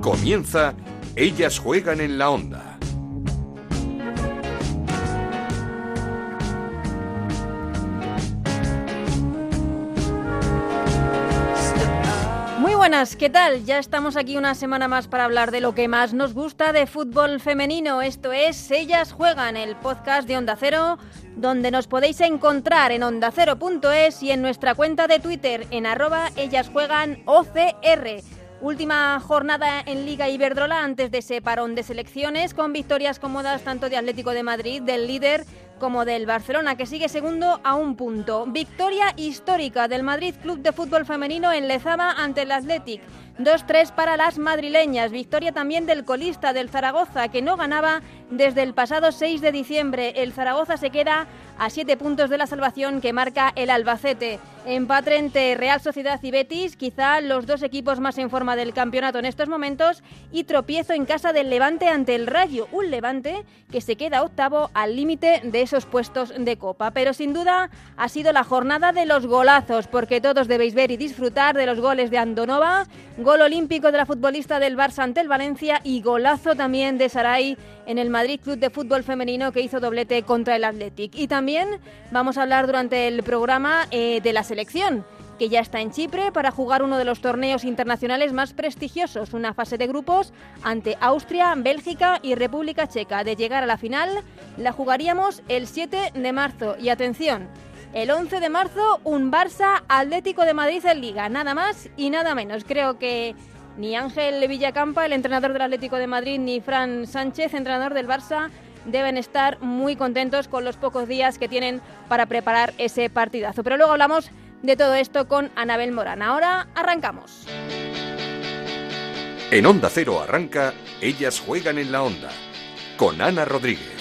Comienza Ellas juegan en la onda. Muy buenas, ¿qué tal? Ya estamos aquí una semana más para hablar de lo que más nos gusta de fútbol femenino. Esto es Ellas Juegan, el podcast de Onda Cero, donde nos podéis encontrar en ondacero.es y en nuestra cuenta de Twitter en arroba Ellas Juegan OCR. Última jornada en Liga Iberdrola antes de ese parón de selecciones, con victorias cómodas tanto de Atlético de Madrid, del líder, como del Barcelona, que sigue segundo a un punto. Victoria histórica del Madrid Club de Fútbol Femenino en Lezama ante el Athletic. 2-3 para las madrileñas. Victoria también del colista del Zaragoza, que no ganaba desde el pasado 6 de diciembre. El Zaragoza se queda a 7 puntos de la salvación que marca el Albacete. Empate entre Real Sociedad y Betis, quizá los dos equipos más en forma del campeonato en estos momentos, y tropiezo en casa del Levante ante el Rayo, un Levante que se queda octavo al límite de esos puestos de copa. Pero sin duda ha sido la jornada de los golazos, porque todos debéis ver y disfrutar de los goles de Andonova, gol olímpico de la futbolista del Barça ante el Valencia y golazo también de Saray en el Madrid Club de Fútbol Femenino que hizo doblete contra el Athletic. Y también vamos a hablar durante el programa eh, de la selección que ya está en Chipre para jugar uno de los torneos internacionales más prestigiosos, una fase de grupos ante Austria, Bélgica y República Checa. De llegar a la final, la jugaríamos el 7 de marzo. Y atención, el 11 de marzo, un Barça Atlético de Madrid en Liga, nada más y nada menos. Creo que ni Ángel Villacampa, el entrenador del Atlético de Madrid, ni Fran Sánchez, entrenador del Barça, deben estar muy contentos con los pocos días que tienen para preparar ese partidazo. Pero luego hablamos de todo esto con Anabel Morán. Ahora arrancamos. En Onda Cero arranca Ellas juegan en la onda con Ana Rodríguez.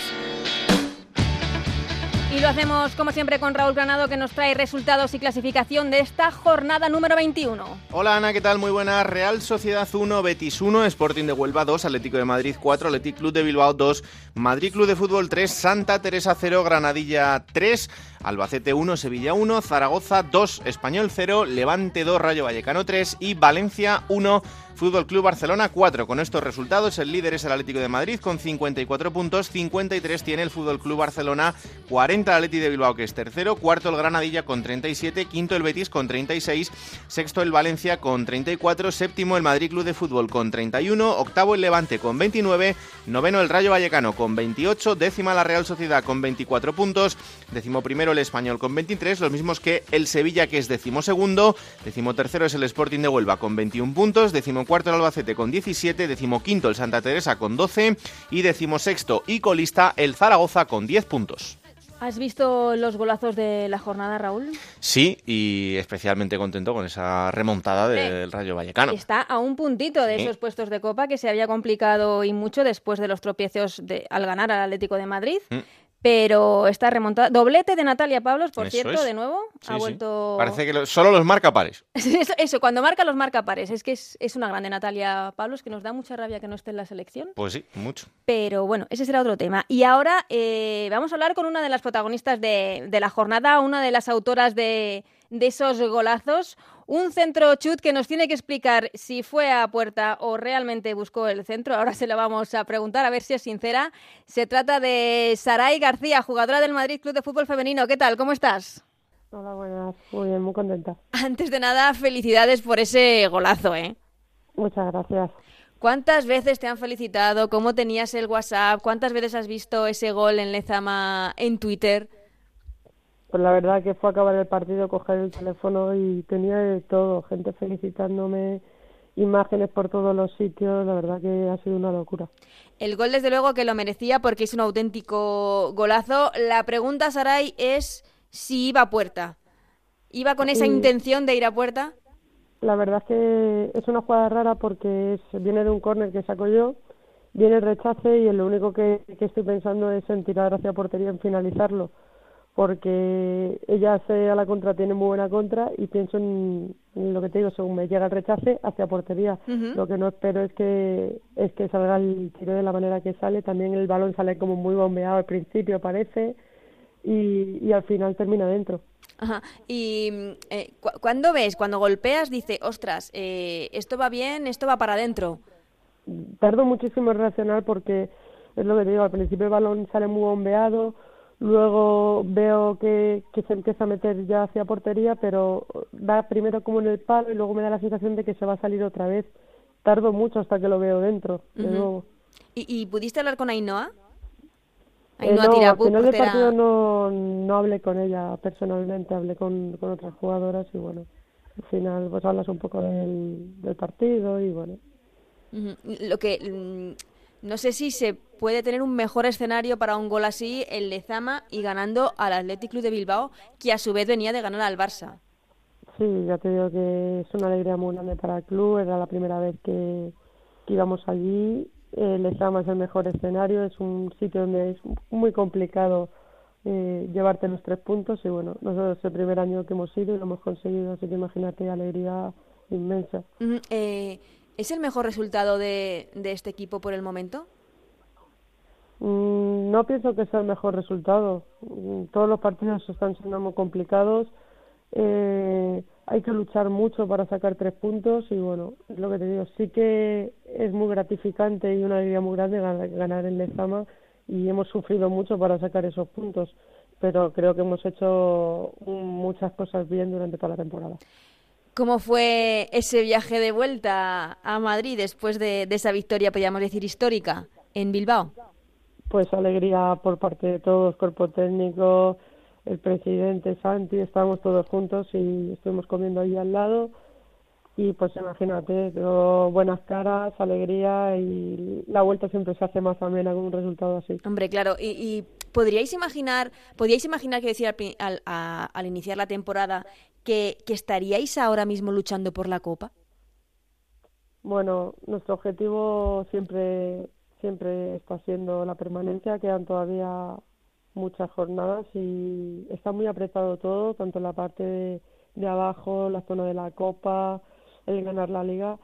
Y lo hacemos como siempre con Raúl Granado que nos trae resultados y clasificación de esta jornada número 21. Hola Ana, ¿qué tal? Muy buena. Real Sociedad 1, Betis 1, Sporting de Huelva 2, Atlético de Madrid 4, Atlético Club de Bilbao 2, Madrid Club de Fútbol 3, Santa Teresa 0, Granadilla 3, Albacete 1, Sevilla 1, Zaragoza 2, Español 0, Levante 2, Rayo Vallecano 3 y Valencia 1. Fútbol Club Barcelona 4. Con estos resultados, el líder es el Atlético de Madrid con 54 puntos, 53 tiene el Fútbol Club Barcelona, 40 el Atlético de Bilbao que es tercero, cuarto el Granadilla con 37, quinto el Betis con 36, sexto el Valencia con 34, séptimo el Madrid Club de Fútbol con 31, octavo el Levante con 29, noveno el Rayo Vallecano con 28, décima la Real Sociedad con 24 puntos, décimo primero el Español con 23, los mismos que el Sevilla que es décimo segundo, décimo tercero es el Sporting de Huelva con 21 puntos, décimo cuarto el Albacete con 17, decimoquinto el Santa Teresa con 12 y decimosexto y colista el Zaragoza con 10 puntos. ¿Has visto los golazos de la jornada, Raúl? Sí, y especialmente contento con esa remontada del Rayo Vallecano. Está a un puntito de Sí. esos puestos de copa que se había complicado y mucho después de los tropiezos de, al ganar al Atlético de Madrid. Mm. Pero está remontada. Doblete de Natalia Pablos, por Eso cierto, es. de nuevo. Sí, ha sí. vuelto. Parece que lo- solo los marca pares. Eso, eso, cuando marca los marca pares. Es que es, es una grande Natalia Pablos que nos da mucha rabia que no esté en la selección. Pues sí, mucho. Pero bueno, ese será otro tema. Y ahora eh, vamos a hablar con una de las protagonistas de, de la jornada, una de las autoras de, de esos golazos. Un centro chut que nos tiene que explicar si fue a puerta o realmente buscó el centro. Ahora se lo vamos a preguntar a ver si es sincera. Se trata de Saray García, jugadora del Madrid Club de Fútbol Femenino. ¿Qué tal? ¿Cómo estás? Hola, buenas. Muy bien, muy contenta. Antes de nada, felicidades por ese golazo, ¿eh? Muchas gracias. ¿Cuántas veces te han felicitado? ¿Cómo tenías el WhatsApp? ¿Cuántas veces has visto ese gol en Lezama en Twitter? Pues la verdad que fue a acabar el partido, coger el teléfono y tenía de todo, gente felicitándome, imágenes por todos los sitios, la verdad que ha sido una locura. El gol, desde luego, que lo merecía porque es un auténtico golazo. La pregunta, Saray, es si iba a puerta. ¿Iba con esa Sí. intención de ir a puerta? La verdad es que es una jugada rara porque es- viene de un córner que saco yo, viene el rechace y lo único que, que estoy pensando es en tirar hacia portería, en finalizarlo, porque ella hace a la contra, tiene muy buena contra y pienso en, en lo que te digo, según me llega el rechace, hacia portería. Lo que no espero es que es que salga el tiro de la manera que sale, también el balón sale como muy bombeado al principio, parece, y, y al final termina dentro. Ajá. Y eh, cu- cuando ves, cuando golpeas, dice, ostras, eh, esto va bien, esto va para adentro. tardo muchísimo en reaccionar porque es lo que te digo, al principio el balón sale muy bombeado, luego veo que, que se empieza a meter ya hacia portería, pero va primero como en el palo y luego me da la sensación de que se va a salir otra vez. Tardo mucho hasta que lo veo dentro, de nuevo. ¿Y, ¿Y, pudiste hablar con Ainhoa? Eh, no, al final del partido no, no hablé con ella personalmente, hablé con, con otras jugadoras y bueno, al final pues hablas un poco del, del partido y bueno. Lo que mm, no sé si se puede tener un mejor escenario para un gol así el Lezama y ganando al Athletic Club de Bilbao, que a su vez venía de ganar al Barça. Sí, ya te digo que es una alegría muy grande para el club, era la primera vez que, que íbamos allí. Lezama es el mejor escenario, es un sitio donde es muy complicado eh, llevarte los tres puntos. Y bueno, nosotros es el primer año que hemos ido y lo hemos conseguido, así que imagínate alegría inmensa. Eh, ¿Es el mejor resultado de, de este equipo por el momento? Mm, no pienso que sea el mejor resultado. Mm, todos los partidos están siendo muy complicados. Eh, hay que luchar mucho para sacar tres puntos y bueno, lo que te digo, sí que es muy gratificante y una alegría muy grande ganar en Lezama y hemos sufrido mucho para sacar esos puntos, pero creo que hemos hecho muchas cosas bien durante toda la temporada. ¿Cómo fue ese viaje de vuelta a Madrid después de, de esa victoria, podríamos decir, histórica en Bilbao? Pues alegría por parte de todos, cuerpo técnico, el presidente Santi, estábamos todos juntos y estuvimos comiendo ahí al lado y pues imagínate, buenas caras, alegría y la vuelta siempre se hace más amena con un resultado así. Hombre, claro, y, podríais imaginar, podríais imaginar que al, al, iniciar la temporada que, que estaríais ahora mismo luchando por la Copa. Bueno, nuestro objetivo siempre siempre está siendo la permanencia, quedan todavía muchas jornadas y está muy apretado todo, tanto la parte de, abajo, la zona de la copa, el ganar la liga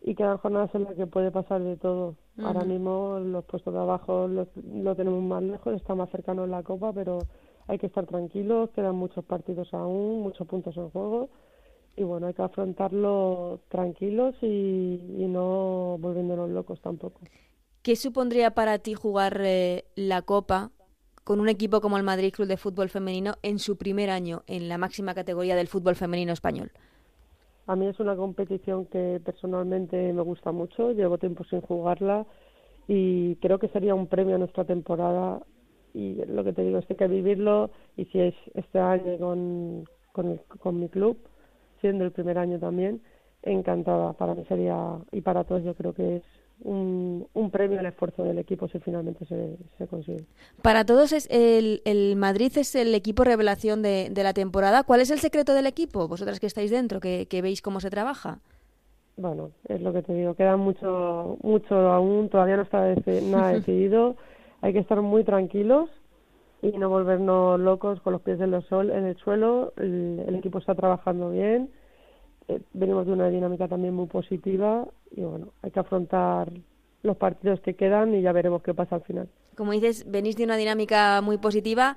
y quedan jornadas en las que puede pasar de todo. Ahora mismo los puestos de abajo lo, tenemos más lejos, está más cercano en la copa, pero hay que estar tranquilos, quedan muchos partidos aún, muchos puntos en juego y bueno, hay que afrontarlo tranquilos y, y no volviéndonos locos tampoco. ¿Qué supondría para ti jugar eh, la Copa con un equipo como el Madrid Club de Fútbol Femenino en su primer año en la máxima categoría del fútbol femenino español? A mí es una competición que personalmente me gusta mucho, llevo tiempo sin jugarla y creo que sería un premio a nuestra temporada y lo que te digo es que hay que vivirlo y si es este año con, con, con mi club, siendo el primer año también, encantada. Para mí sería, y para todos yo creo que es un, un, premio al esfuerzo del equipo si finalmente se, se consigue. Para todos es el, el, Madrid es el equipo revelación de, de, la temporada. ¿Cuál es el secreto del equipo? Vosotras que estáis dentro, que, que, veis cómo se trabaja. Bueno, es lo que te digo, queda mucho, mucho aún, todavía no está nada decidido. Hay que estar muy tranquilos y no volvernos locos con los pies en, los sol, en el suelo. El, el equipo está trabajando bien eh, venimos de una dinámica también muy positiva y bueno, hay que afrontar los partidos que quedan y ya veremos qué pasa al final. Como dices, venís de una dinámica muy positiva.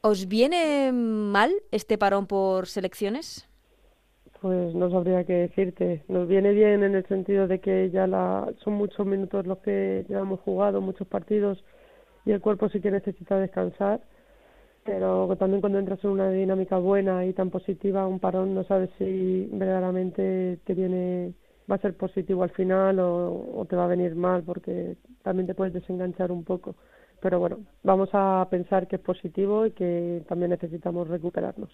¿Os viene mal este parón por selecciones? Pues no sabría qué decirte. Nos viene bien en el sentido de que ya la, son muchos minutos los que ya hemos jugado, muchos partidos y el cuerpo sí que necesita descansar pero también cuando entras en una dinámica buena y tan positiva, un parón no sabes si verdaderamente te viene va a ser positivo al final o, te va a venir mal porque también te puedes desenganchar un poco. Pero bueno, vamos a pensar que es positivo y que también necesitamos recuperarnos.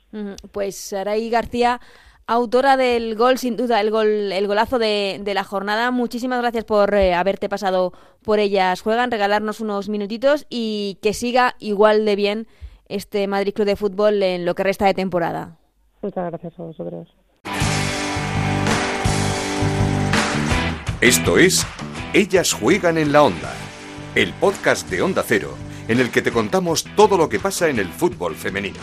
Pues Saray García, autora del gol, sin duda, el gol, el golazo de, de la jornada. Muchísimas gracias por eh, haberte pasado por ellas. Juegan, regalarnos unos minutitos y que siga igual de bien este Madrid Club de Fútbol en lo que resta de temporada. Muchas gracias a vosotros. Esto es Ellas juegan en la onda, el podcast de Onda Cero, en el que te contamos todo lo que pasa en el fútbol femenino.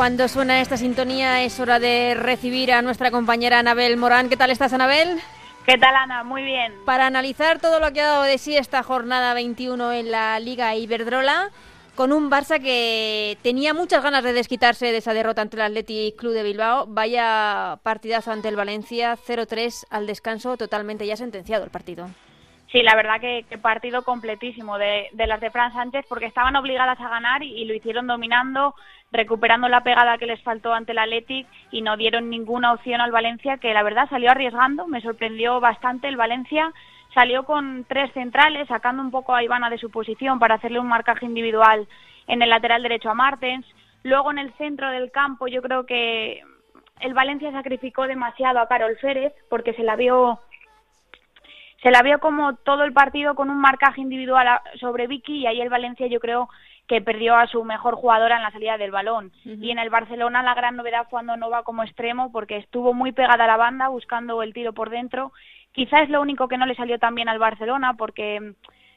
Cuando suena esta sintonía es hora de recibir a nuestra compañera Anabel Morán. ¿Qué tal estás, Anabel? ¿Qué tal, Ana? Muy bien. Para analizar todo lo que ha dado de sí esta jornada 21 en la Liga Iberdrola, con un Barça que tenía muchas ganas de desquitarse de esa derrota ante el Athletic Club de Bilbao. Vaya partidazo ante el Valencia, 0-3 al descanso, totalmente ya sentenciado el partido. Sí, la verdad que, partido completísimo de, las de Fran Sánchez porque estaban obligadas a ganar y, lo hicieron dominando, recuperando la pegada que les faltó ante el Athletic y no dieron ninguna opción al Valencia que la verdad salió arriesgando, me sorprendió bastante. El Valencia, salió con tres centrales, sacando un poco a Ivana de su posición para hacerle un marcaje individual en el lateral derecho a Martens, luego en el centro del campo yo creo que el Valencia sacrificó demasiado a Carol Férez porque se la vio se la vio como todo el partido con un marcaje individual sobre Vicky y ahí el Valencia yo creo que perdió a su mejor jugadora en la salida del balón. Y en el Barcelona la gran novedad fue va como extremo porque estuvo muy pegada a la banda buscando el tiro por dentro. Quizás es lo único que no le salió tan bien al Barcelona porque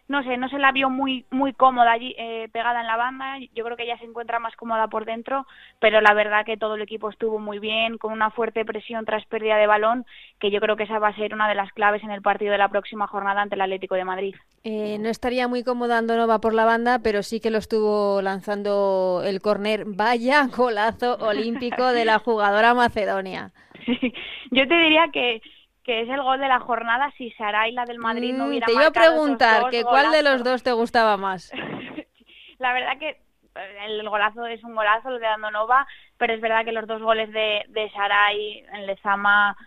no sé, no se la vio muy muy cómoda allí eh, pegada en la banda. Yo creo que ella se encuentra más cómoda por dentro, pero la verdad que todo el equipo estuvo muy bien, con una fuerte presión tras pérdida de balón, que yo creo que esa va a ser una de las claves en el partido de la próxima jornada ante el Atlético de Madrid. Eh, no estaría muy cómoda Andonova por la banda, pero sí que lo estuvo lanzando el córner. Vaya golazo olímpico de la jugadora macedonia. yo te diría que que es el gol de la jornada si Saray, la del Madrid, no mm, hubiera Te iba a preguntar que cuál de los dos te gustaba más. la verdad que eh, el golazo es un golazo, lo de Andonova, pero es verdad que los dos goles de, de Saray en Lezama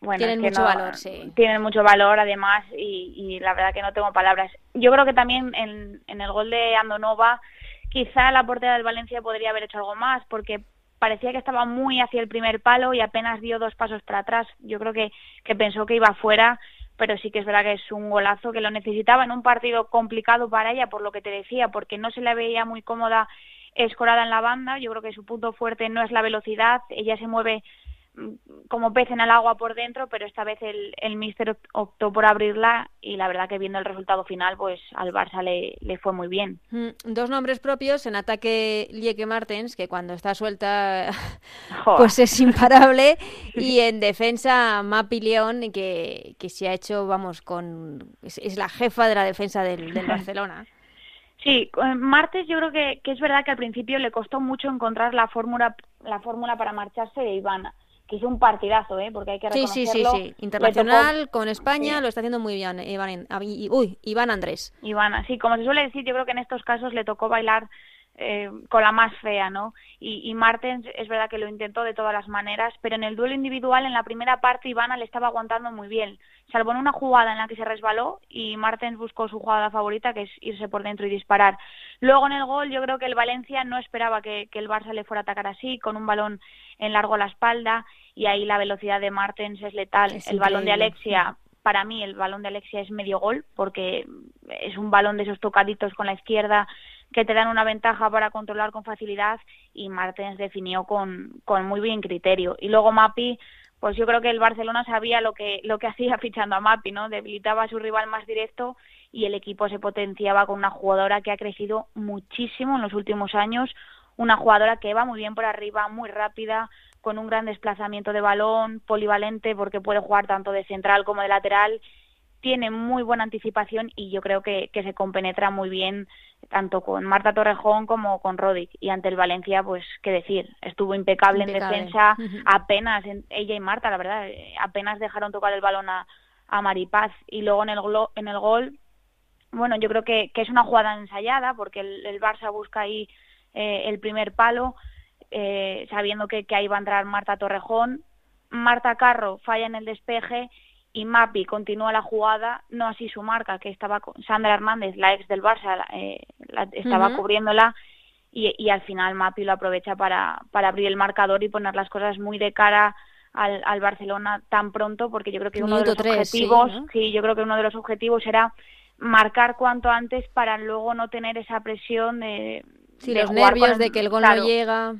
bueno, tienen mucho valor, sí. Tienen mucho valor, además, y, y, la verdad que no tengo palabras. Yo creo que también en, en el gol de Andonova, quizá la portera del Valencia podría haber hecho algo más, porque parecía que estaba muy hacia el primer palo y apenas dio dos pasos para atrás. Yo creo que, que pensó que iba fuera, pero sí que es verdad que es un golazo que lo necesitaba en un partido complicado para ella, por lo que te decía, porque no se la veía muy cómoda escorada en la banda. Yo creo que su punto fuerte no es la velocidad, ella se mueve como pez en el agua por dentro, pero esta vez el, el Mister optó por abrirla y la verdad que viendo el resultado final, pues al Barça le, le fue muy bien. Mm, dos nombres propios en ataque Lieke Martens, que cuando está suelta pues es imparable, y en defensa Mapi León, que, que se ha hecho, vamos, con es, la jefa de la defensa del, del Barcelona. Sí, Martes yo creo que, que es verdad que al principio le costó mucho encontrar la fórmula la fórmula para marcharse de Ivana que hizo un partidazo, ¿eh? porque hay que reconocerlo. Sí, sí, sí, Internacional, con España, lo está haciendo muy bien Iván, uy, Iván Andrés. Iván, sí, como se suele decir, yo creo que en estos casos le tocó bailar eh, con la más fea, ¿no? Y, y, Martens es verdad que lo intentó de todas las maneras, pero en el duelo individual, en la primera parte, Ivana le estaba aguantando muy bien, salvo en una jugada en la que se resbaló y Martens buscó su jugada favorita, que es irse por dentro y disparar. Luego en el gol, yo creo que el Valencia no esperaba que, que el Barça le fuera a atacar así, con un balón en largo a la espalda, y ahí la velocidad de Martens es letal. el balón de Alexia para mí el balón de Alexia es medio gol porque es un balón de esos tocaditos con la izquierda que te dan una ventaja para controlar con facilidad y Martens definió con, con muy bien criterio. Y luego Mapi, pues yo creo que el Barcelona sabía lo que, lo que hacía fichando a Mapi, ¿no? Debilitaba a su rival más directo y el equipo se potenciaba con una jugadora que ha crecido muchísimo en los últimos años, una jugadora que va muy bien por arriba, muy rápida, con un gran desplazamiento de balón, polivalente porque puede jugar tanto de central como de lateral. Tiene muy buena anticipación y yo creo que, que se compenetra muy bien tanto con Marta Torrejón como con Rodic. Y ante el Valencia pues qué decir estuvo impecable, en defensa apenas ella y Marta la verdad eh, apenas dejaron tocar el balón a, a Maripaz. Y luego en el en el gol bueno yo creo que, que es una jugada ensayada porque el, el Barça busca ahí eh, el primer palo eh, sabiendo que, que ahí va a entrar Marta Torrejón. Marta Carro falla en el despeje y Mapi continúa la jugada, no así su marca, que estaba con Sandra Hernández, la ex del Barça, eh, estaba cubriéndola y, y, al final Mapi lo aprovecha para, para abrir el marcador y poner las cosas muy de cara al, al Barcelona tan pronto, porque yo creo que uno de los objetivos, sí, yo creo que uno de los objetivos era marcar cuanto antes para luego no tener esa presión de, sí, los nervios de que el gol no llega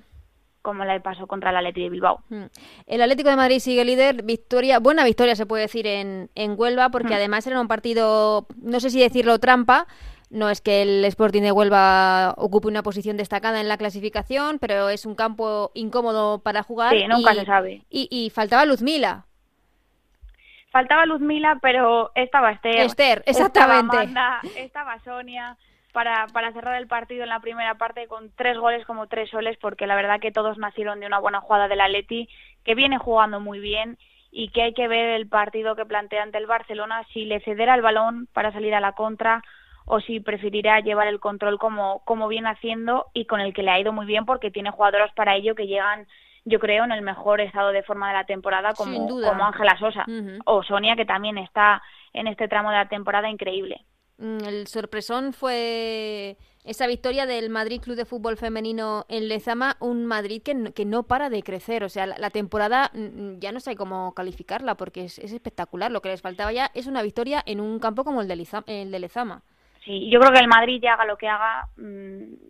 como la pasó contra el Atlético de Bilbao. Mm. El Atlético de Madrid sigue líder, victoria, buena victoria se puede decir en, en Huelva, porque mm. además era un partido, no sé si decirlo trampa, no es que el Sporting de Huelva ocupe una posición destacada en la clasificación, pero es un campo incómodo para jugar. Sí, nunca se sabe. Y, y faltaba Luzmila faltaba Luzmila, pero estaba Esther. Esther, exactamente. Estaba, estaba Sonia. Para, para, cerrar el partido en la primera parte con tres goles como tres soles, porque la verdad que todos nacieron de una buena jugada del Atleti, que viene jugando muy bien y que hay que ver el partido que plantea ante el Barcelona, si le cederá el balón para salir a la contra o si preferirá llevar el control como, como viene haciendo y con el que le ha ido muy bien porque tiene jugadoras para ello que llegan yo creo, en el mejor estado de forma de la temporada como, como Ángela Sosa o Sonia, que también está en este tramo de la temporada increíble. Mm, el sorpresón fue esa victoria del Madrid Club de Fútbol Femenino en Lezama, un Madrid que no, que no para de crecer. O sea, la, temporada mm, mm, ya no sé cómo calificarla porque es, espectacular. Lo que les faltaba ya es una victoria en un campo como el de, el de Lezama. Sí, yo creo que el Madrid ya haga lo que haga,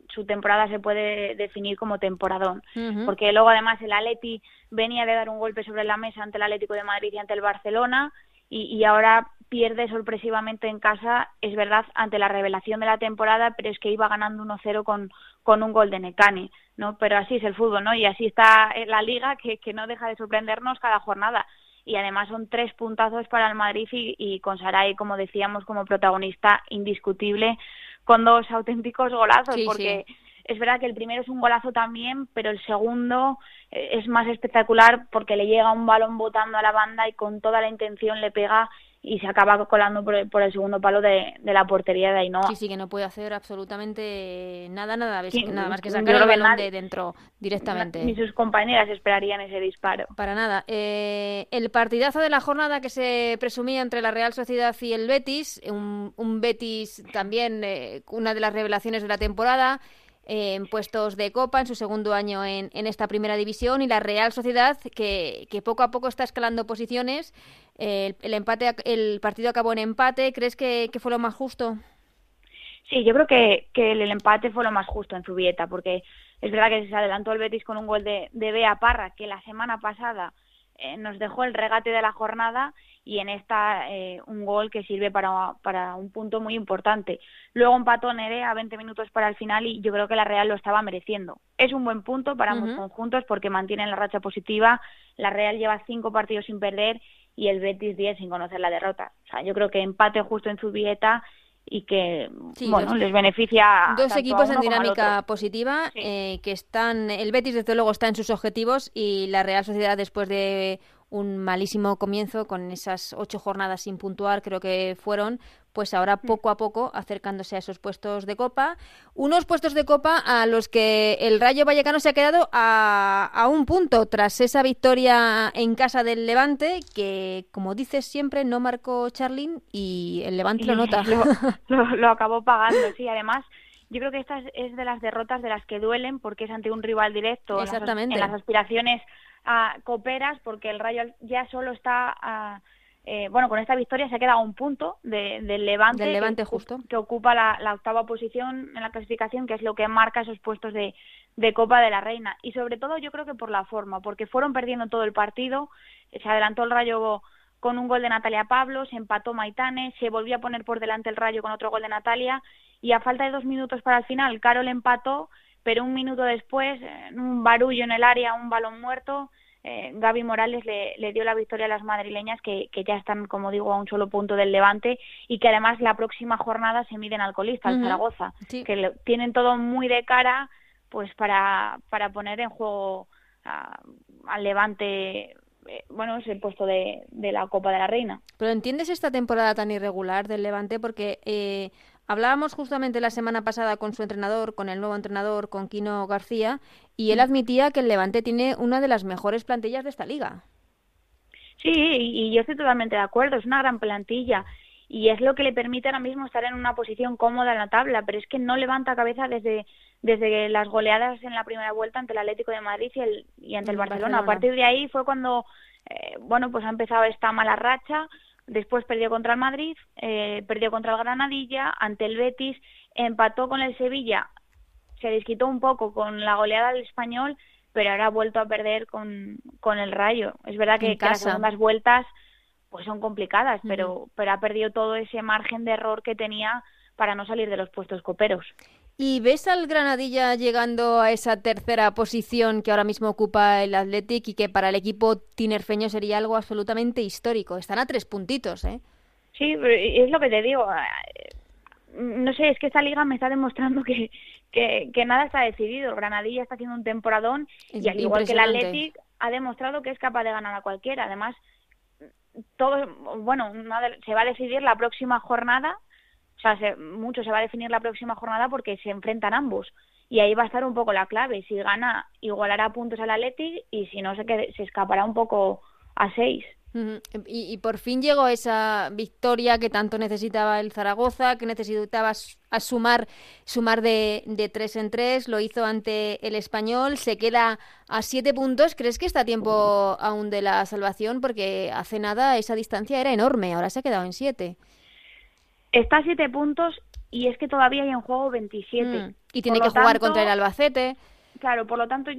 su temporada se puede definir como temporadón, porque luego además el Atleti venía de dar un golpe sobre la mesa ante el Atlético de Madrid y ante el Barcelona y, ahora pierde sorpresivamente en casa, es verdad, ante la revelación de la temporada, pero es que iba ganando 1-0 con, con un gol de Necani, ¿no? Pero así es el fútbol, ¿no? Y así está la liga que, que no deja de sorprendernos cada jornada y además son tres puntazos para el Madrid y, con Saray, como decíamos, como protagonista indiscutible, con dos auténticos golazos, porque es verdad que el primero es un golazo también, pero el segundo eh, es más espectacular porque le llega un balón botando a la banda y con toda la intención le pega y se acaba colando por el, por el segundo palo de, la portería de Ainhoa. Sí, sí, que no puede hacer absolutamente nada, nada, nada más que sacar el balón de dentro directamente. Ni sus compañeras esperarían ese disparo. Para nada. Eh, el partidazo de la jornada que se presumía entre la Real Sociedad y el Betis, un, un Betis también eh, una de las revelaciones de la temporada, en puestos de Copa en su segundo año en, en, esta primera división y la Real Sociedad que, que poco a poco está escalando posiciones. el, empate, el partido acabó en empate. ¿Crees que, fue lo más justo? Sí, yo creo que, que, el, empate fue lo más justo en Zubieta porque es verdad que se adelantó el Betis con un gol de, de Bea Parra que la semana pasada eh, nos dejó el regate de la jornada y en esta eh, un gol que sirve para, para un punto muy importante. Luego empató Nere a 20 minutos para el final y yo creo que la Real lo estaba mereciendo. Es un buen punto para ambos conjuntos porque mantienen la racha positiva. La Real lleva cinco partidos sin perder y el Betis 10 sin conocer la derrota. O sea, yo creo que empate justo en su dieta y que bueno les beneficia dos equipos en dinámica positiva eh, que están el Betis desde luego está en sus objetivos y la Real Sociedad después de un malísimo comienzo con esas ocho jornadas sin puntuar, creo que fueron, pues ahora mm. poco a poco acercándose a esos puestos de Copa. Unos puestos de Copa a los que el Rayo Vallecano se ha quedado a, a un punto tras esa victoria en casa del Levante, que como dices siempre no marcó Charlín y el Levante lo nota. Lo, acabó pagando, sí, además yo creo que esta es, de las derrotas de las que duelen porque es ante un rival directo Exactamente. en las aspiraciones cooperas porque el Rayo ya solo está eh, bueno con esta victoria se ha quedado un punto del Levante, del Levante que, justo que ocupa la, octava posición en la clasificación que es lo que marca esos puestos de, de Copa de la Reina y sobre todo yo creo que por la forma porque fueron perdiendo todo el partido se adelantó el Rayo con un gol de Natalia Pablo, se empató Maitane, se volvió a poner por delante el Rayo con otro gol de Natalia y a falta de dos minutos para el final, Carol empató pero un minuto después, un barullo en el área, un balón muerto, eh, Gaby Morales le, dio la victoria a las madrileñas que, ya están, como digo, a un solo punto del Levante y que además la próxima jornada se miden al colista, al Zaragoza, que tienen todo muy de cara pues para, para poner en juego al Levante eh, bueno, es el puesto de, de, la Copa de la Reina. Pero ¿entiendes esta temporada tan irregular del Levante? Porque eh, Hablábamos justamente la semana pasada con su entrenador, con el nuevo entrenador, con Quino García, y él mm. admitía que el Levante tiene una de las mejores plantillas de esta liga. Sí, y yo estoy totalmente de acuerdo, es una gran plantilla y es lo que le permite ahora mismo estar en una posición cómoda en la tabla, pero es que no levanta cabeza desde, desde las goleadas en la primera vuelta ante el Atlético de Madrid y, el, y ante el Barcelona. A partir de ahí fue cuando, eh, bueno, pues ha empezado esta mala racha, Después perdió contra el Madrid, eh, perdió contra el Granadilla, ante el Betis, empató con el Sevilla, se desquitó un poco con la goleada del español, pero ahora ha vuelto a perder con, con el Rayo. Es verdad que, las segundas vueltas pues son complicadas, pero, pero ha perdido todo ese margen de error que tenía para no salir de los puestos coperos. ¿Y ves al Granadilla llegando a esa tercera posición que ahora mismo ocupa el Athletic y que para el equipo tinerfeño sería algo absolutamente histórico? Están a tres puntitos, ¿eh? Sí, es lo que te digo. No sé, es que esta liga me está demostrando que, que, nada está decidido. El Granadilla está haciendo un temporadón y al igual que el Athletic ha demostrado que es capaz de ganar a cualquiera. Además, todo, bueno, se va a decidir la próxima jornada o sea, mucho se va a definir la próxima jornada porque se enfrentan ambos. Y ahí va a estar un poco la clave. Si gana, igualará puntos al Athletic y si no, se, se escapará un poco a seis. y, por fin llegó esa victoria que tanto necesitaba el Zaragoza, que necesitaba sumar, sumar de, de tres en tres, lo hizo ante el español, se queda a siete puntos. ¿Crees que está a tiempo aún de la salvación? Porque hace nada esa distancia era enorme, ahora se ha quedado en siete. Está a siete puntos y es que todavía hay en juego 27. Mm, y tiene que jugar contra el Albacete. Claro, por lo tanto,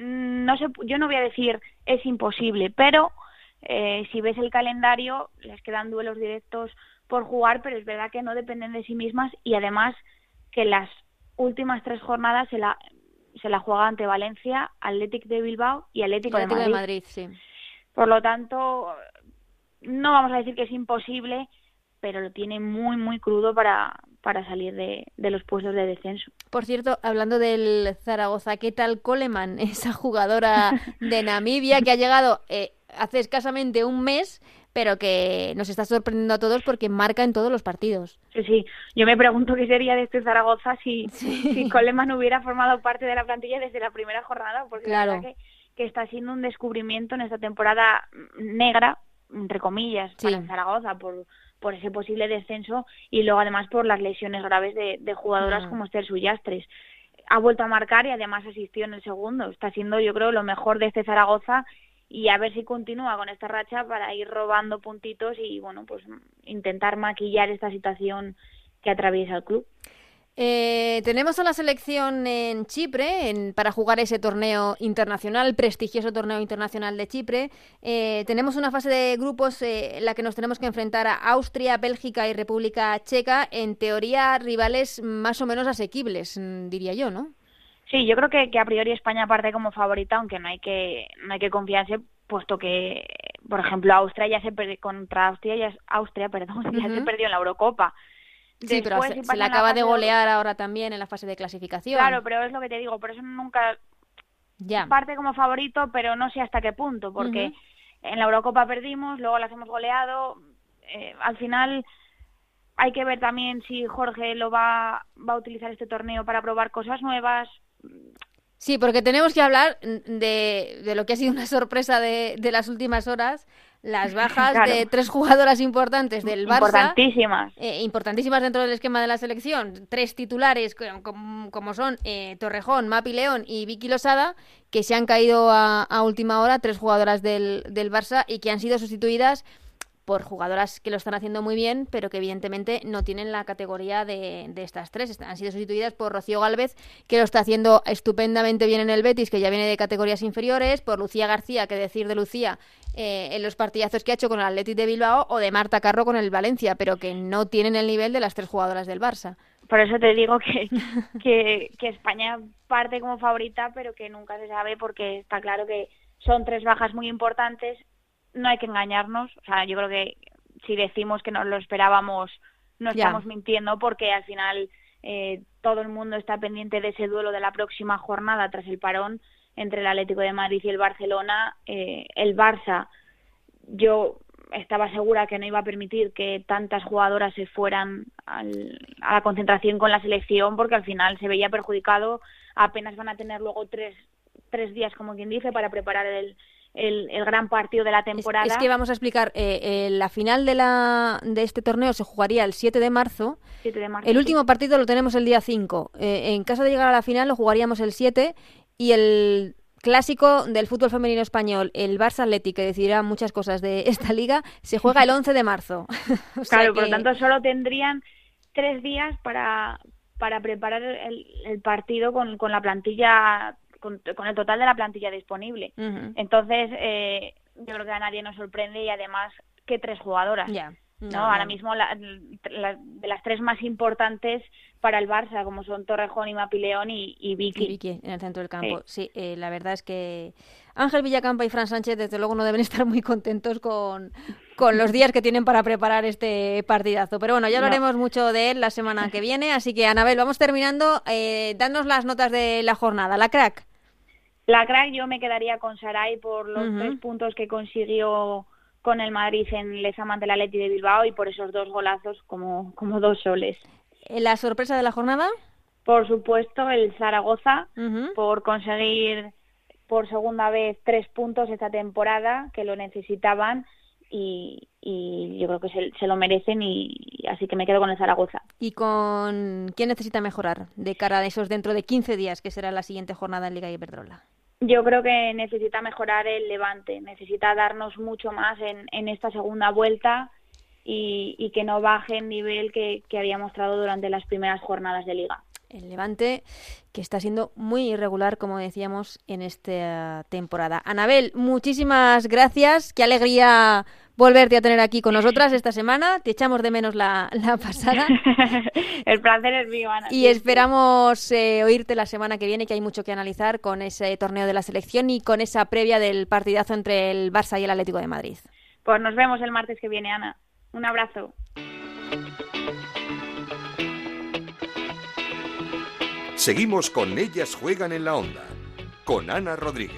no sé, yo no voy a decir es imposible, pero eh, si ves el calendario, les quedan duelos directos por jugar, pero es verdad que no dependen de sí mismas y además que las últimas tres jornadas se la, se la juega ante Valencia, Athletic de Bilbao y Athletic, de Madrid. De Madrid sí. Por lo tanto, no vamos a decir que es imposible, pero lo tiene muy, muy crudo para, para salir de, de, los puestos de descenso. Por cierto, hablando del Zaragoza, ¿qué tal Coleman, esa jugadora de Namibia que ha llegado eh, hace escasamente un mes, pero que nos está sorprendiendo a todos porque marca en todos los partidos? Sí, sí. Yo me pregunto qué sería de este Zaragoza si, si Coleman hubiera formado parte de la plantilla desde la primera jornada, porque claro. la verdad que, que está siendo un descubrimiento en esta temporada negra, entre comillas, para Zaragoza, por por ese posible descenso y luego además por las lesiones graves de, jugadoras mm. como Esther Suyastres. Ha vuelto a marcar y además asistió en el segundo. Está siendo, yo creo, lo mejor de este Zaragoza y a ver si continúa con esta racha para ir robando puntitos y, bueno, pues intentar maquillar esta situación que atraviesa el club. Eh, tenemos a la selección en Chipre para jugar ese torneo internacional, prestigioso torneo internacional de Chipre. Eh, tenemos una fase de grupos eh, en la que nos tenemos que enfrentar a Austria, Bélgica y República Checa. En teoría, rivales más o menos asequibles, mm, diría yo, ¿no? Sí, yo creo que, a priori España parte como favorita, aunque no hay que no hay que confiarse, puesto que, por ejemplo, Austria ya se perdió contra Austria, ya, Austria, perdón, ya se perdió en la Eurocopa. Sí, pero se, le acaba de golear ahora también en la fase de clasificación. Claro, pero es lo que te digo, por eso nunca ya. parte como favorito, pero no sé hasta qué punto, porque en la Eurocopa perdimos, luego las hemos goleado, eh, al final hay que ver también si Jorge lo va, va a utilizar este torneo para probar cosas nuevas. Sí, porque tenemos que hablar de, de lo que ha sido una sorpresa de, de las últimas horas, las bajas de tres jugadoras importantes del Barça. Importantísimas. Eh, importantísimas dentro del esquema de la selección. Tres titulares como, son eh, Torrejón, Mapi León y Vicky Losada, que se han caído a, a última hora, tres jugadoras del, del Barça y que han sido sustituidas por jugadoras que lo están haciendo muy bien, pero que evidentemente no tienen la categoría de, estas tres. Han sido sustituidas por Rocío Galvez, que lo está haciendo estupendamente bien en el Betis, que ya viene de categorías inferiores, por Lucía García, que decir de Lucía eh, en los partidazos que ha hecho con el Athletic de Bilbao, o de Marta Carro con el Valencia, pero que no tienen el nivel de las tres jugadoras del Barça. Por eso te digo que, que, que España parte como favorita, pero que nunca se sabe porque está claro que son tres bajas muy importantes no hay que engañarnos. O sea, yo creo que si decimos que nos lo esperábamos, no estamos mintiendo porque al final eh, todo el mundo está pendiente de ese duelo de la próxima jornada tras el parón entre el Atlético de Madrid y el Barcelona. Eh, el Barça, yo estaba segura que no iba a permitir que tantas jugadoras se fueran a la concentración con la selección porque al final se veía perjudicado. Apenas van a tener luego tres, tres días, como quien dice, para preparar el, el, gran partido de la temporada. Es, que vamos a explicar, eh, eh, la final de, la, de este torneo se jugaría el 7 de marzo. el último partido lo tenemos el día 5. Eh, en caso de llegar a la final lo jugaríamos el 7 y el clásico del fútbol femenino español, el Barça Athletic, que decidirá muchas cosas de esta liga, se juega el 11 de marzo. claro, por lo tanto solo tendrían tres días para, para preparar el, el partido con, con la plantilla con, el total de la plantilla disponible. Entonces, eh, yo creo que a nadie nos sorprende y además que tres jugadoras. No, ahora mismo la, de las tres más importantes para el Barça, como son Torrejón y Mapileón y, y Vicky. Y Vicky en el centro del campo. Sí, eh, la verdad es que Ángel Villacampa y Fran Sánchez desde luego no deben estar muy contentos con, con los días que tienen para preparar este partidazo. Pero bueno, ya hablaremos mucho de él la semana que viene. Así que, Anabel, vamos terminando. Eh, danos las notas de la jornada. La crack. La crack yo me quedaría con Saray por los tres puntos que consiguió con el Madrid en Lezama ante la Leti de Bilbao y por esos dos golazos como, como dos soles. ¿La sorpresa de la jornada? Por supuesto, el Zaragoza, por conseguir por segunda vez tres puntos esta temporada, que lo necesitaban y, yo creo que se, se, lo merecen y así que me quedo con el Zaragoza. ¿Y con quién necesita mejorar de cara a esos dentro de 15 días, que será la siguiente jornada en Liga Iberdrola? Yo creo que necesita mejorar el Levante, necesita darnos mucho más en, en esta segunda vuelta y, y, que no baje el nivel que, que había mostrado durante las primeras jornadas de liga. El Levante que está siendo muy irregular, como decíamos, en esta temporada. Anabel, muchísimas gracias. Qué alegría volverte a tener aquí con nosotras esta semana. Te echamos de menos la, pasada. El placer es mío, Ana. Y esperamos eh, oírte la semana que viene, que hay mucho que analizar con ese torneo de la selección y con esa previa del partidazo entre el Barça y el Atlético de Madrid. Pues nos vemos el martes que viene, Ana. Un abrazo. Seguimos con Ellas Juegan en la Onda, con Ana Rodríguez.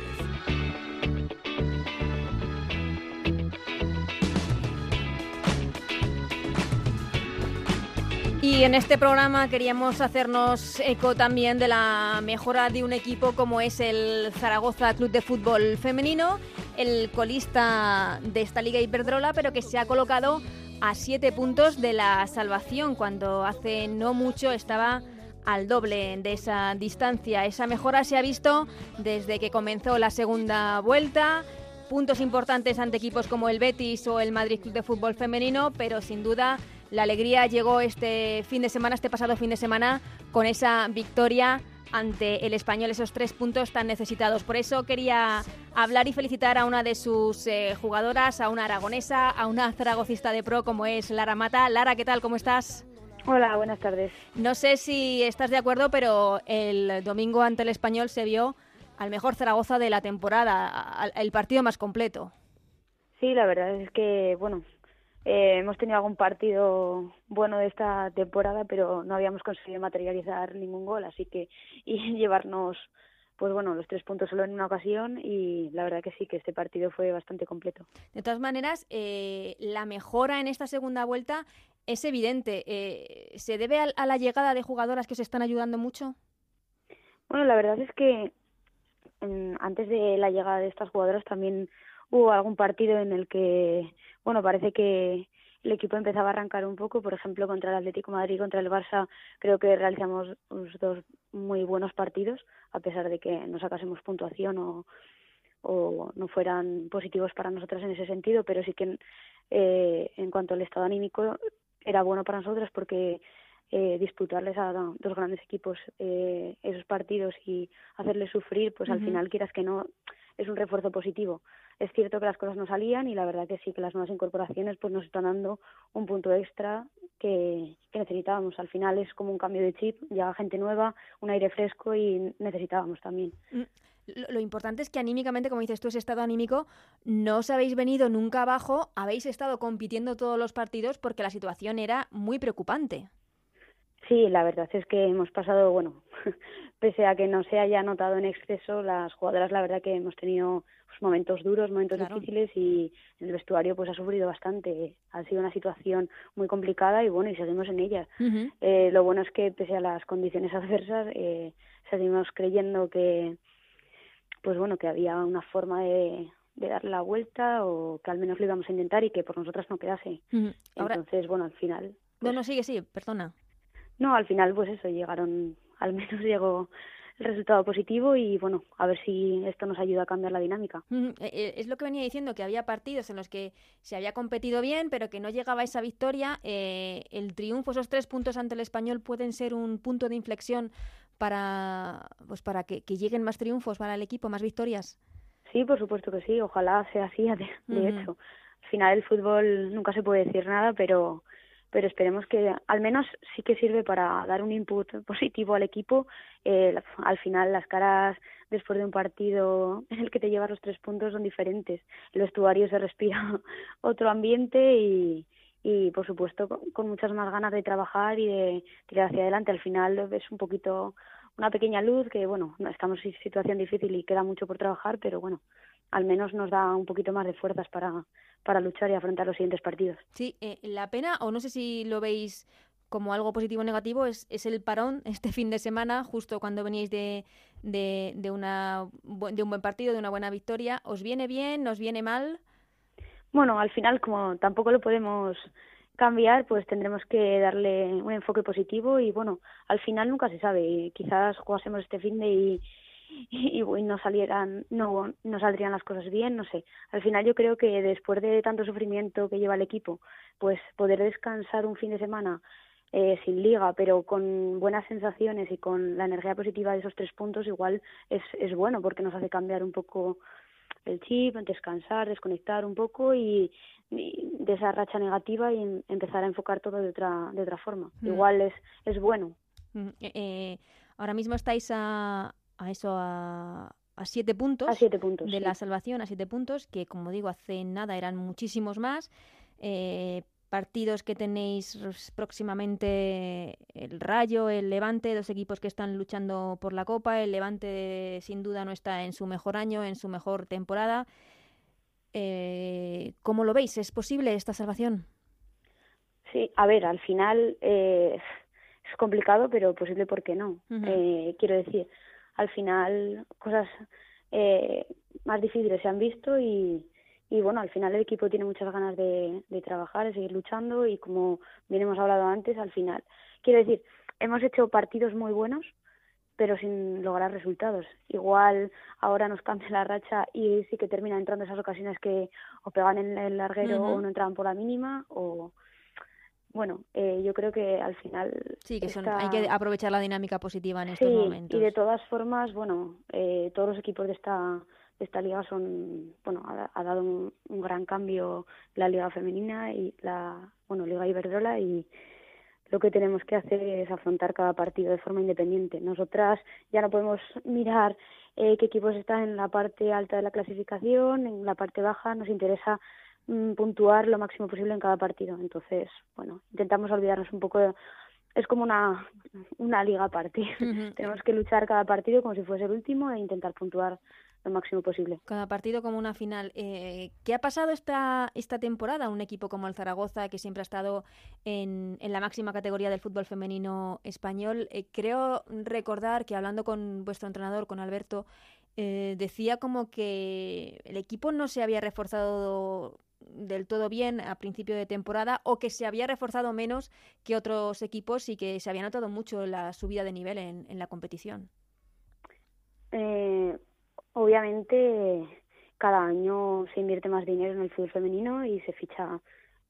Y en este programa queríamos hacernos eco también de la mejora de un equipo como es el Zaragoza Club de Fútbol Femenino, el colista de esta Liga Iberdrola, pero que se ha colocado a siete puntos de la salvación, cuando hace no mucho estaba al doble de esa distancia. Esa mejora se ha visto desde que comenzó la segunda vuelta. Puntos importantes ante equipos como el Betis o el Madrid Club de Fútbol Femenino, pero sin duda la alegría llegó este fin de semana, este pasado fin de semana, con esa victoria ante el español, esos tres puntos tan necesitados. Por eso quería hablar y felicitar a una de sus eh, jugadoras, a una aragonesa, a una zaragocista de pro como es Lara Mata. Lara, ¿qué tal? ¿Cómo estás? Hola, buenas tardes. No sé si estás de acuerdo, pero el domingo ante el español se vio al mejor Zaragoza de la temporada, el partido más completo. Sí, la verdad es que, bueno, eh, hemos tenido algún partido bueno de esta temporada, pero no habíamos conseguido materializar ningún gol, así que y llevarnos pues bueno, los tres puntos solo en una ocasión y la verdad que sí, que este partido fue bastante completo. De todas maneras, eh, la mejora en esta segunda vuelta es evidente. Eh, ¿Se debe a, la llegada de jugadoras que os están ayudando mucho? Bueno, la verdad es que antes de la llegada de estas jugadoras también hubo algún partido en el que, bueno, parece que el equipo empezaba a arrancar un poco, por ejemplo, contra el Atlético Madrid, contra el Barça, creo que realizamos dos muy buenos partidos, a pesar de que no sacásemos puntuación o, o no fueran positivos para nosotras en ese sentido, pero sí que eh, en cuanto al estado anímico era bueno para nosotras porque eh, disputarles a dos grandes equipos eh, esos partidos y hacerles sufrir, pues al final quieras que no es un refuerzo positivo. Es cierto que las cosas no salían y la verdad que sí que las nuevas incorporaciones pues nos están dando un punto extra que, necesitábamos. Al final es como un cambio de chip, llega gente nueva, un aire fresco y necesitábamos también. Lo, importante es que anímicamente, como dices tú, ese estado anímico, no os habéis venido nunca abajo, habéis estado compitiendo todos los partidos porque la situación era muy preocupante. Sí, la verdad es que hemos pasado, bueno, pese a que no se haya notado en exceso, las jugadoras la verdad que hemos tenido pues, momentos duros, momentos difíciles y el vestuario pues ha sufrido bastante. Ha sido una situación muy complicada y bueno, y seguimos en ella. eh, lo bueno es que pese a las condiciones adversas, eh, seguimos creyendo que, pues bueno, que había una forma de, de darle la vuelta o que al menos lo íbamos a intentar y que por nosotras no quedase. Entonces, bueno, al final... Pues... No, sigue, sí, perdona. No, al final, pues eso, llegaron, al menos llegó el resultado positivo y bueno, a ver si esto nos ayuda a cambiar la dinámica. E, e, es lo que venía diciendo, que había partidos en los que se había competido bien, pero que no llegaba esa victoria. Eh, el triunfo, esos tres puntos ante el español pueden ser un punto de inflexión para, pues para que, lleguen más triunfos para el equipo, más victorias. Sí, por supuesto que sí, ojalá sea así, de, hecho al final el fútbol nunca se puede decir nada, pero pero esperemos que al menos sí que sirve para dar un input positivo al equipo. Eh, al final las caras después de un partido en el que te llevas los tres puntos son diferentes. El vestuario se respira otro ambiente y, y por supuesto con, muchas más ganas de trabajar y de tirar hacia adelante. Al final es un poquito una pequeña luz que bueno, estamos en situación difícil y queda mucho por trabajar, pero bueno, al menos nos da un poquito más de fuerzas para, para luchar y afrontar los siguientes partidos. Sí, eh, la pena, o no sé si lo veis como algo positivo o negativo, es, es el parón este fin de semana, justo cuando veníais de, de, de, una, de un buen partido, de una buena victoria. ¿Os viene bien? ¿Nos viene mal? Bueno, al final, como tampoco lo podemos cambiar, pues tendremos que darle un enfoque positivo y bueno, al final nunca se sabe. Quizás jugásemos este fin de y, y, no salieran, no, no saldrían las cosas bien, no sé. Al final yo creo que después de tanto sufrimiento que lleva el equipo, pues poder descansar un fin de semana eh, sin liga, pero con buenas sensaciones y con la energía positiva de esos tres puntos, igual es, es bueno porque nos hace cambiar un poco el chip, descansar, desconectar un poco y, de esa racha negativa y empezar a enfocar todo de otra, de otra forma. Mm. Igual es, es bueno. Mm, eh, eh, ahora mismo estáis a, a eso a, a siete puntos, a siete puntos de la salvación, a siete puntos, que como digo, hace nada eran muchísimos más. Eh, partidos que tenéis próximamente el Rayo, el Levante, dos equipos que están luchando por la Copa. El Levante sin duda no está en su mejor año, en su mejor temporada. Eh, ¿Cómo lo veis? ¿Es posible esta salvación? Sí, a ver, al final eh, es complicado, pero posible porque no. eh, quiero decir, al final cosas eh, más difíciles se han visto y, y bueno, al final el equipo tiene muchas ganas de, de trabajar, de seguir luchando y como bien hemos hablado antes, al final, quiero decir, hemos hecho partidos muy buenos, pero sin lograr resultados. Igual ahora nos cambia la racha y sí que termina entrando esas ocasiones que o pegan en el larguero o no entraban por la mínima o bueno, eh, yo creo que al final... Sí, que hay que aprovechar la dinámica positiva en estos momentos. y de todas formas, bueno, eh, todos los equipos de esta esta liga son, bueno, ha, dado un, gran cambio la liga femenina y la, bueno, liga Iberdrola y lo que tenemos que hacer es afrontar cada partido de forma independiente. Nosotras ya no podemos mirar eh, qué equipos están en la parte alta de la clasificación, en la parte baja, nos interesa mm, puntuar lo máximo posible en cada partido. Entonces, bueno, intentamos olvidarnos un poco de, es como una, una liga aparte. Tenemos que luchar cada partido como si fuese el último e intentar puntuar lo máximo posible. Cada partido como una final. Eh, ¿Qué ha pasado esta, esta temporada? Un equipo como el Zaragoza, que siempre ha estado en, en la máxima categoría del fútbol femenino español. Eh, creo recordar que hablando con vuestro entrenador, con Alberto, eh, decía como que el equipo no se había reforzado del todo bien a principio de temporada o que se había reforzado menos que otros equipos y que se había notado mucho la subida de nivel en, en la competición. Eh, Obviamente cada año se invierte más dinero en el fútbol femenino y se ficha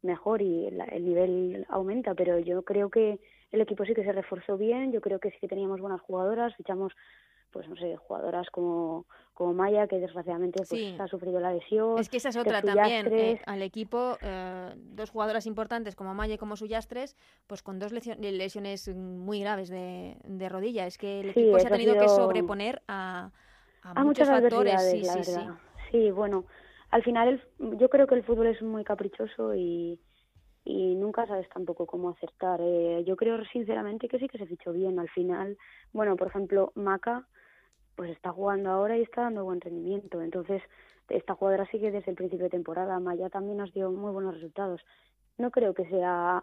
mejor y el, nivel aumenta, pero yo creo que el equipo sí que se reforzó bien, yo creo que sí que teníamos buenas jugadoras, fichamos pues no sé, jugadoras como, como Maya, que desgraciadamente pues, ha sufrido la lesión. Es que esa es otra también, eh, al equipo, eh, dos jugadoras importantes como Maya y como Suyastres, pues con dos lesiones muy graves de, de rodilla. Es que el equipo se ha tenido que sobreponer a, a, muchas factores, sí, sí, sí. Sí, bueno, al final yo creo que el fútbol es muy caprichoso y, y nunca sabes tampoco cómo acertar. Eh, yo creo sinceramente que sí que se fichó bien. Al final, bueno, por ejemplo, Maca pues está jugando ahora y está dando buen rendimiento. Entonces, esta jugadora sigue desde el principio de temporada. Maya también nos dio muy buenos resultados. No creo que sea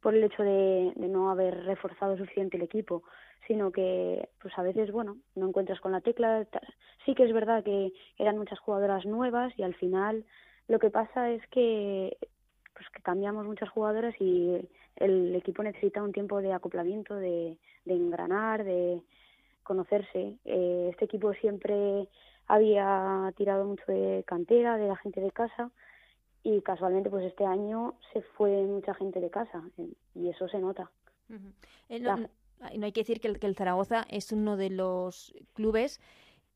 por el hecho de, de no haber reforzado suficiente el equipo, sino que pues a veces bueno no encuentras con la tecla sí que es verdad que eran muchas jugadoras nuevas y al final lo que pasa es que pues que cambiamos muchas jugadoras y el equipo necesita un tiempo de acoplamiento de, de engranar de conocerse. Eh, este equipo siempre había tirado mucho de cantera de la gente de casa y casualmente pues este año se fue mucha gente de casa y eso se nota. No hay que decir que el, Zaragoza es uno de los clubes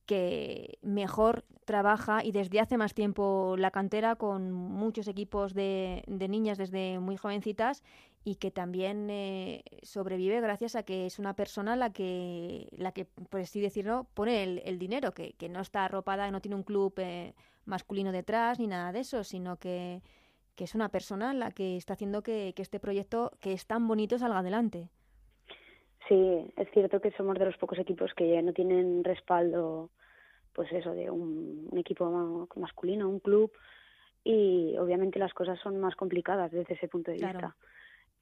que mejor trabaja y desde hace más tiempo la cantera con muchos equipos de, niñas desde muy jovencitas y que también eh, sobrevive gracias a que es una persona la que, la que por así decirlo, pone el, dinero, que, que, no está arropada, no tiene un club eh, masculino detrás ni nada de eso, sino que, que, es una persona la que está haciendo que, que este proyecto, que es tan bonito, salga adelante. Sí, es cierto que somos de los pocos equipos que no tienen respaldo pues eso, de un, equipo masculino, un club, y obviamente las cosas son más complicadas desde ese punto de vista.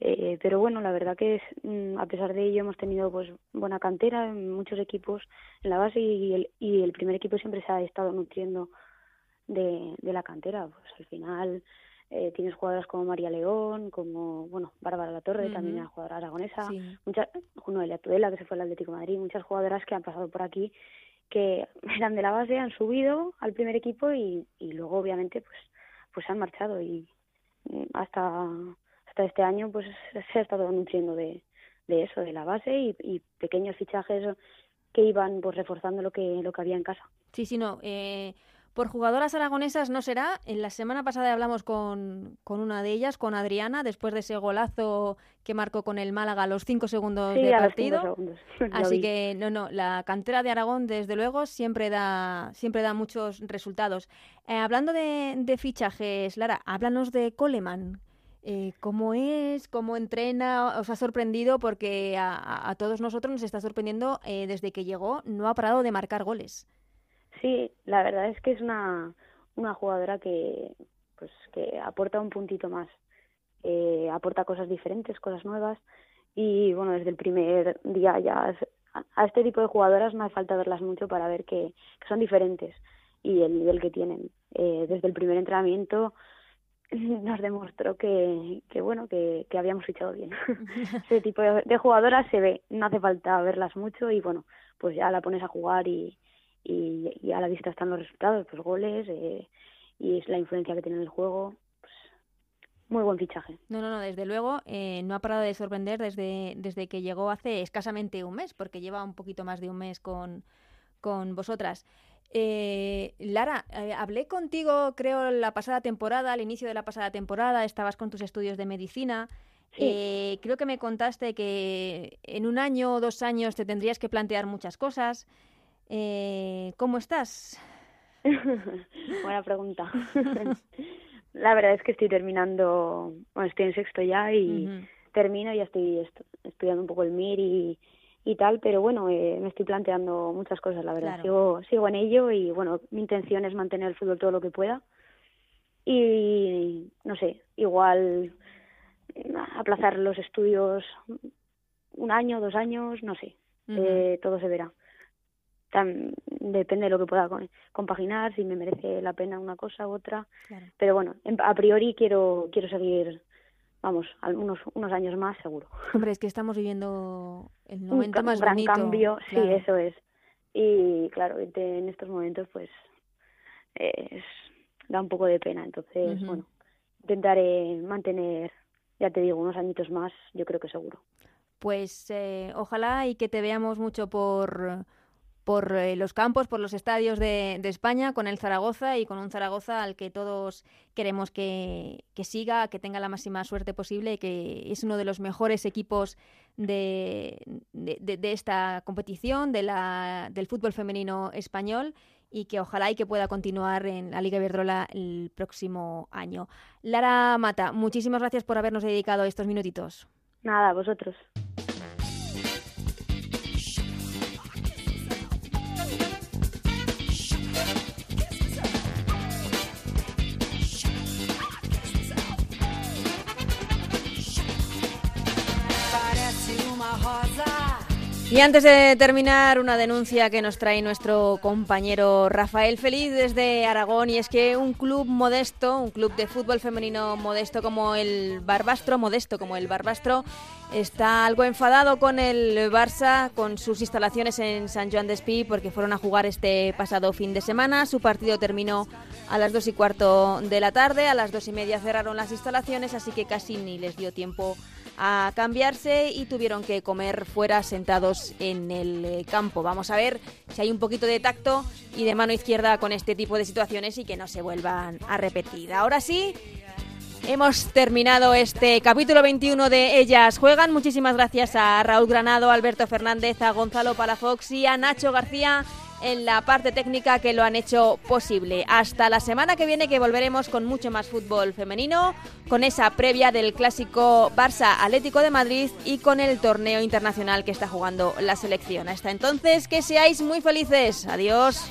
Eh, pero bueno, la verdad que es, mm, a pesar de ello hemos tenido pues buena cantera en muchos equipos en la base y el, y el primer equipo siempre se ha estado nutriendo de, de la cantera. Pues al final eh, tienes jugadoras como María León, como bueno Bárbara La Torre, también una jugadora aragonesa, muchas, Junoelia Tudela que se fue al Atlético de Madrid, muchas jugadoras que han pasado por aquí que eran de la base, han subido al primer equipo y, y luego obviamente pues pues han marchado y mm, hasta hasta este año pues se ha estado nutriendo de, de eso, de la base y, y pequeños fichajes que iban pues reforzando lo que lo que había en casa. Sí, sí, no. Eh, por jugadoras aragonesas no será. En la semana pasada hablamos con, con, una de ellas, con Adriana, después de ese golazo que marcó con el Málaga a los cinco segundos de partido. Así que no, no, la cantera de Aragón desde luego siempre da, siempre da muchos resultados. Eh, hablando de, de, fichajes, Lara, háblanos de Coleman. Eh, ¿Cómo es? ¿Cómo entrena? ¿Os ha sorprendido? Porque a, a todos nosotros nos está sorprendiendo eh, desde que llegó, no ha parado de marcar goles. Sí, la verdad es que es una, una jugadora que, pues, que aporta un puntito más, eh, aporta cosas diferentes, cosas nuevas y bueno, desde el primer día ya a este tipo de jugadoras no hace falta verlas mucho para ver que, que son diferentes y el nivel que tienen. Eh, desde el primer entrenamiento nos demostró que, que bueno, que, habíamos fichado bien. Ese tipo de jugadoras se ve, no hace falta verlas mucho y bueno, pues ya la pones a jugar y, y, a la vista están los resultados, pues goles eh, y es la influencia que tiene en el juego. Pues, muy buen fichaje. No, no, no, desde luego eh, no ha parado de sorprender desde, desde que llegó hace escasamente un mes, porque lleva un poquito más de un mes con, con vosotras. Eh, Lara, hablé contigo, creo, la pasada temporada, al inicio de la pasada temporada, estabas con tus estudios de medicina. creo que me contaste que en un año o dos años te tendrías que plantear muchas cosas. Eh, ¿Cómo estás? Buena pregunta. la verdad es que estoy terminando, bueno, estoy en sexto ya y termino, ya estoy estudiando un poco el MIR y, y tal, pero bueno, eh, me estoy planteando muchas cosas, la verdad. Sigo, sigo en ello y bueno, mi intención es mantener el fútbol todo lo que pueda. Y no sé, igual aplazar los estudios un año, dos años, no sé, eh, todo se verá depende de lo que pueda compaginar, si me merece la pena una cosa u otra. Pero bueno, a priori quiero, quiero seguir, vamos, unos, unos años más seguro. Hombre, es que estamos viviendo el momento más gran cambio, sí, eso es. Y claro, en estos momentos pues es, da un poco de pena. Entonces, bueno, intentaré mantener, ya te digo, unos añitos más, yo creo que seguro. Pues eh, ojalá y que te veamos mucho por por eh, los campos, por los estadios de, España, con el Zaragoza y con un Zaragoza al que todos queremos que, siga, que tenga la máxima suerte posible que es uno de los mejores equipos de, esta competición, de la, del fútbol femenino español y que ojalá y que pueda continuar en la Liga Iberdrola el próximo año. Lara Mata, muchísimas gracias por habernos dedicado estos minutitos. Nada, vosotros. Y antes de terminar, una denuncia que nos trae nuestro compañero Rafael Feliz desde Aragón, y es que un club modesto, un club de fútbol femenino modesto como el Barbastro, modesto como el Barbastro, está algo enfadado con el Barça, con sus instalaciones en San Joan de Espí, porque fueron a jugar este pasado fin de semana. Su partido terminó a las dos y cuarto de la tarde, a las dos y media cerraron las instalaciones, así que casi ni les dio tiempo cambiarse y tuvieron que comer fuera sentados en el eh, campo. Vamos a ver si hay un poquito de tacto y de mano izquierda con este tipo de situaciones y que no se vuelvan a repetir. Ahora sí, Hemos terminado este capítulo 21 de Ellas Juegan. Muchísimas gracias a Raúl Granado, a Alberto Fernández, a Gonzalo Palafox y a Nacho García en la parte técnica que lo han hecho posible. Hasta la semana que viene que volveremos con mucho más fútbol femenino, con esa previa del clásico Barça Atlético de Madrid y con el torneo internacional que está jugando la selección. Hasta entonces, que seáis muy felices. Adiós.